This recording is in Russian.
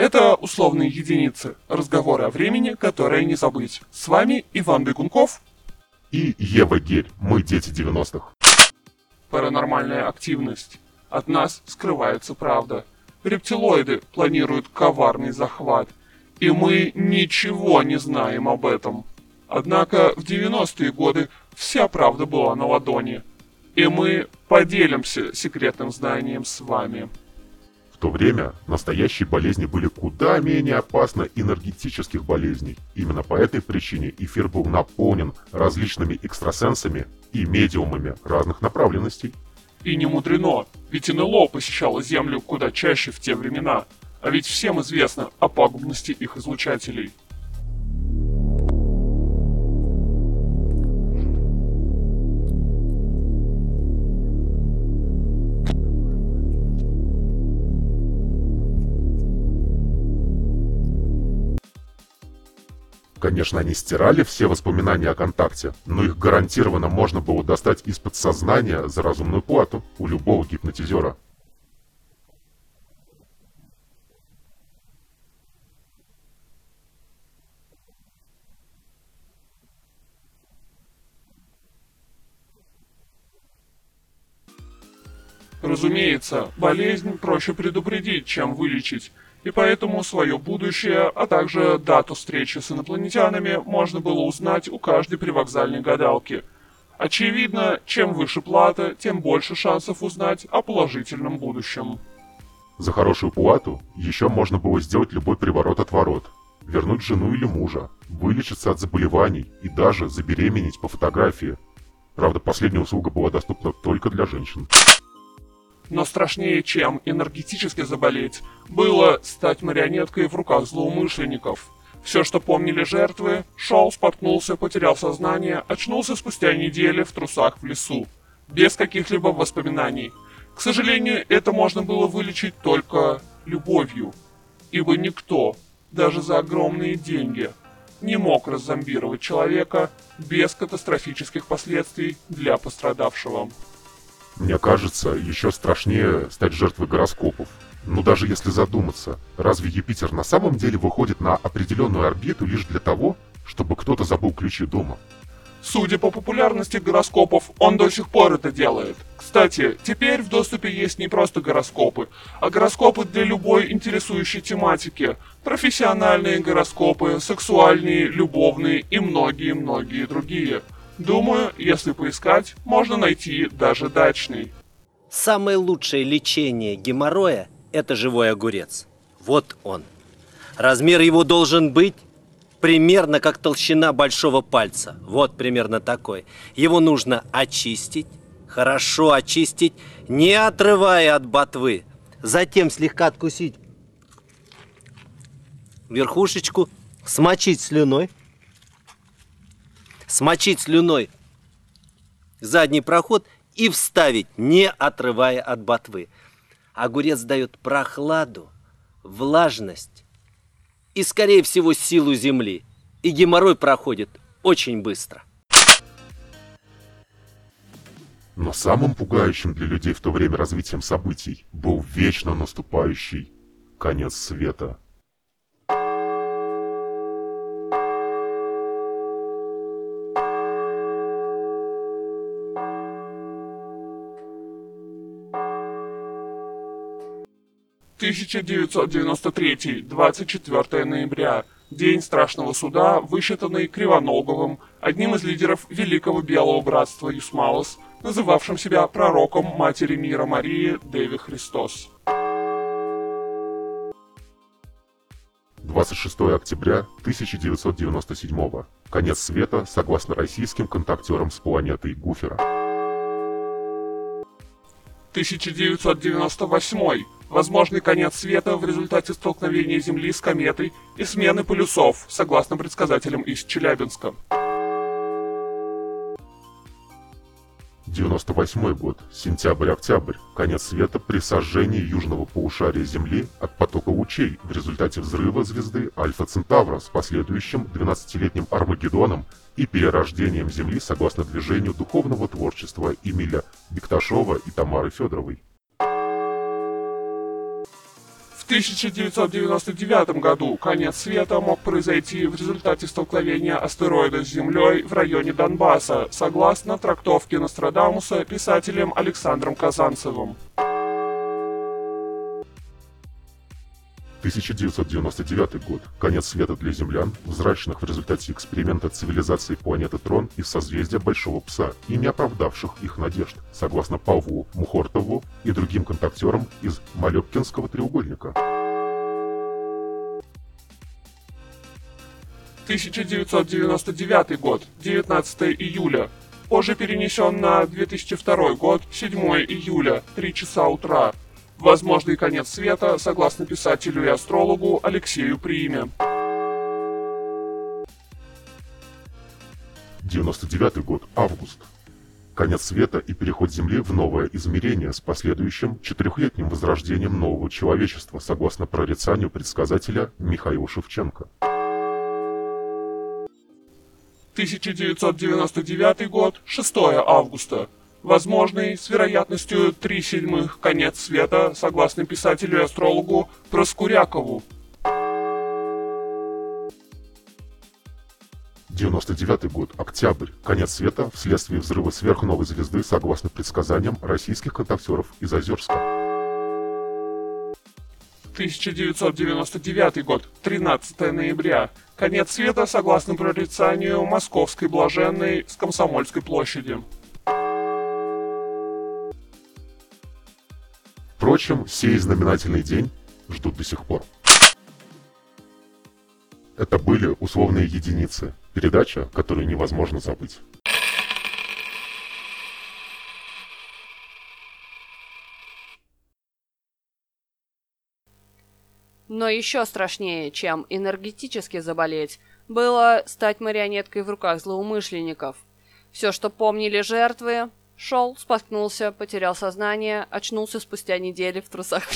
Это условные единицы. Разговоры о времени, которые не забыть. С вами Иван Бегунков. И Ева Гель, мы дети 90-х. Паранормальная активность. От нас скрывается правда. Рептилоиды планируют коварный захват. И мы ничего не знаем об этом. Однако в 90-е годы вся правда была на ладони. И мы поделимся секретным знанием с вами. То время настоящие болезни были куда менее опасны энергетических болезней. Именно по этой причине эфир был наполнен различными экстрасенсами и медиумами разных направленностей. И не мудрено, ведь НЛО посещало Землю куда чаще в те времена. А ведь всем известно о пагубности их излучателей. Конечно, они стирали все воспоминания о контакте, но их гарантированно можно было достать из подсознания за разумную плату у любого гипнотизера. Разумеется, болезнь проще предупредить, чем вылечить, и поэтому свое будущее, а также дату встречи с инопланетянами можно было узнать у каждой привокзальной гадалки. Очевидно, чем выше плата, тем больше шансов узнать о положительном будущем. За хорошую плату еще можно было сделать любой приворот-отворот, вернуть жену или мужа, вылечиться от заболеваний и даже забеременеть по фотографии. Правда, последняя услуга была доступна только для женщин. Но страшнее, чем энергетически заболеть, было стать марионеткой в руках злоумышленников. Все, что помнили жертвы, шел, споткнулся, потерял сознание, очнулся спустя недели в трусах в лесу, без каких-либо воспоминаний. К сожалению, это можно было вылечить только любовью, ибо никто, даже за огромные деньги, не мог раззомбировать человека без катастрофических последствий для пострадавшего. Мне кажется, еще страшнее стать жертвой гороскопов. Но даже если задуматься, разве Юпитер на самом деле выходит на определенную орбиту лишь для того, чтобы кто-то забыл ключи дома? Судя по популярности гороскопов, он до сих пор это делает. Кстати, теперь в доступе есть не просто гороскопы, а гороскопы для любой интересующей тематики. Профессиональные гороскопы, сексуальные, любовные и многие-многие другие – Думаю, если поискать, можно найти даже дачный. Самое лучшее лечение геморроя – это живой огурец. Вот он. Размер его должен быть примерно как толщина большого пальца. Вот примерно такой. Его нужно очистить, хорошо очистить, не отрывая от ботвы. Затем слегка откусить верхушечку, смочить слюной, смочить слюной задний проход и вставить, не отрывая от ботвы. Огурец дает прохладу, влажность и, скорее всего, силу земли. И геморрой проходит очень быстро. Но самым пугающим для людей в то время развитием событий был вечно наступающий конец света. 1993, 24 ноября. День страшного суда, высчитанный Кривоноговым, одним из лидеров Великого Белого Братства Юсмалос, называвшим себя пророком Матери Мира Марии Деви Христос. 26 октября 1997 Конец света согласно российским контактерам с планетой Гуфера. 1998 возможный конец света в результате столкновения Земли с кометой и смены полюсов, согласно предсказателям из Челябинска. 98 год, сентябрь-октябрь, конец света при сожжении южного полушария Земли от потока лучей в результате взрыва звезды Альфа Центавра с последующим 12-летним Армагеддоном и перерождением Земли согласно движению духовного творчества Эмиля Бекташова и Тамары Федоровой. 1999 году конец света мог произойти в результате столкновения астероида с Землей в районе Донбасса, согласно трактовке Нострадамуса писателем Александром Казанцевым. 1999 год. Конец света для землян, взращенных в результате эксперимента цивилизации планеты Трон из созвездия Большого Пса и не оправдавших их надежд, согласно Павлу Мухортову и другим контактерам из Малепкинского треугольника. 1999 год, 19 июля. Позже перенесен на 2002 год, 7 июля, 3 часа утра. Возможный конец света, согласно писателю и астрологу Алексею Приме. 99 год, август. Конец света и переход Земли в новое измерение с последующим четырехлетним возрождением нового человечества, согласно прорицанию предсказателя Михаила Шевченко. 1999 год, 6 августа возможный с вероятностью 3 седьмых конец света, согласно писателю и астрологу Проскурякову. 99 год, октябрь, конец света вследствие взрыва сверхновой звезды, согласно предсказаниям российских контактеров из Озерска. 1999 год, 13 ноября. Конец света, согласно прорицанию Московской Блаженной с Комсомольской площади. Впрочем, сей знаменательный день ждут до сих пор. Это были условные единицы. Передача, которую невозможно забыть. Но еще страшнее, чем энергетически заболеть, было стать марионеткой в руках злоумышленников. Все, что помнили жертвы, Шел, споткнулся, потерял сознание, очнулся спустя недели в трусах.